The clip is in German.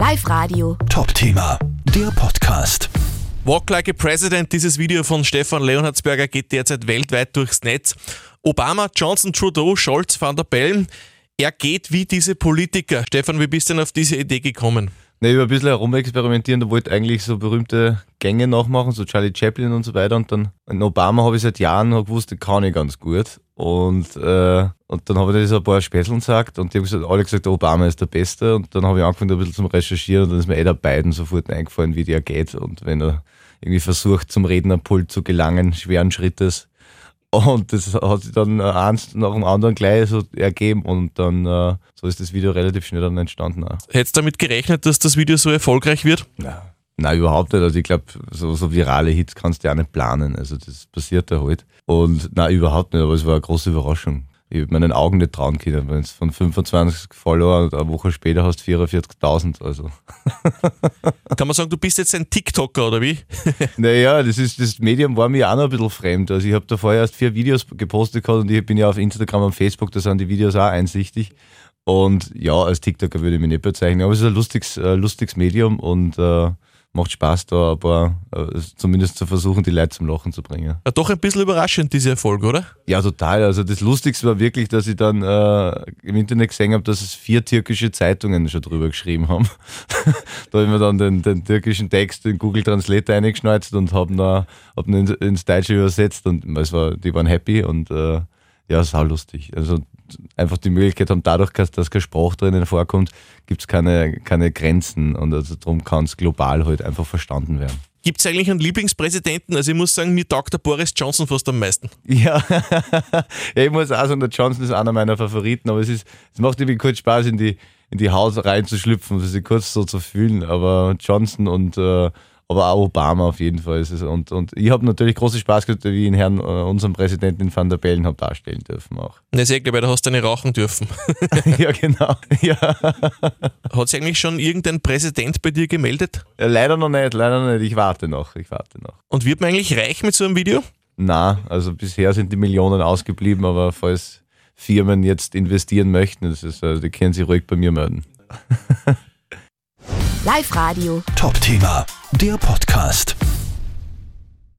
Live Radio. Top-Thema, der Podcast. Walk Like a President, dieses Video von Stefan Leonhardsberger geht derzeit weltweit durchs Netz. Obama, Johnson, Trudeau, Scholz, Van der Bellen, er geht wie diese Politiker. Stefan, wie bist du denn auf diese Idee gekommen? Ne, ich war ein bisschen herumexperimentieren, da wollte ich eigentlich so berühmte Gänge nachmachen, so Charlie Chaplin und so weiter. Und dann in Obama habe ich seit Jahren gewusst, den kann ich ganz gut. Und, äh, und dann habe ich das ein paar Späßeln gesagt und die haben gesagt, alle gesagt, Obama ist der Beste. Und dann habe ich angefangen, ein bisschen zum Recherchieren und dann ist mir eh der beiden sofort eingefallen, wie der geht. Und wenn er irgendwie versucht, zum Rednerpult zu gelangen, schweren Schrittes. Und das hat sich dann eins nach dem anderen gleich so ergeben und dann äh, so ist das Video relativ schnell dann entstanden. Hättest du damit gerechnet, dass das Video so erfolgreich wird? Ja. Nein, überhaupt nicht. Also ich glaube, so, so virale Hits kannst du ja nicht planen. Also das passiert ja halt. Und nein, überhaupt nicht, aber es war eine große Überraschung. Ich habe meinen Augen nicht trauen können, wenn es von 25 Follower eine Woche später hast 44.000. Also. Kann man sagen, du bist jetzt ein TikToker oder wie? naja, das, ist, das Medium war mir auch noch ein bisschen fremd. Also ich habe da vorher erst vier Videos gepostet gehabt und ich bin ja auf Instagram und Facebook, da sind die Videos auch einsichtig. Und ja, als TikToker würde ich mich nicht bezeichnen, aber es ist ein lustiges, äh, lustiges Medium und äh, macht Spaß, da aber äh, zumindest zu versuchen, die Leute zum Lachen zu bringen. Ja, doch ein bisschen überraschend, dieser Erfolg, oder? Ja, total. Also das Lustigste war wirklich, dass ich dann äh, im Internet gesehen habe, dass es vier türkische Zeitungen schon drüber geschrieben haben. da habe ich mir dann den, den, türkischen Text in Google Translator eingeschneuzt und habe ihn, hab ihn ins Deutsche übersetzt und es war, die waren happy und äh, ja, sau lustig. Also einfach die Möglichkeit haben, dadurch, dass kein Spruch drinnen vorkommt, gibt es keine, keine Grenzen und also darum kann es global halt einfach verstanden werden. Gibt es eigentlich einen Lieblingspräsidenten? Also ich muss sagen, mir taugt der Boris Johnson fast am meisten. Ja, ja ich muss auch sagen, der Johnson ist einer meiner Favoriten, aber es, ist, es macht irgendwie kurz Spaß, in die, in die Haut reinzuschlüpfen, sich kurz so zu fühlen. Aber Johnson und äh, aber auch Obama auf jeden Fall ist es. Und, und ich habe natürlich großen Spaß gehabt, wie ich ihn Herrn, äh, unserem Präsidenten Van der Bellen habe darstellen dürfen auch. Na sehr weil da hast du eine rauchen dürfen. ja, genau. Ja. Hat sich eigentlich schon irgendein Präsident bei dir gemeldet? Ja, leider noch nicht, leider noch nicht. Ich warte noch, ich warte noch. Und wird man eigentlich reich mit so einem Video? Na, also bisher sind die Millionen ausgeblieben, aber falls Firmen jetzt investieren möchten, das ist, also die können sich ruhig bei mir melden. Live Radio. Top-Thema, der Podcast.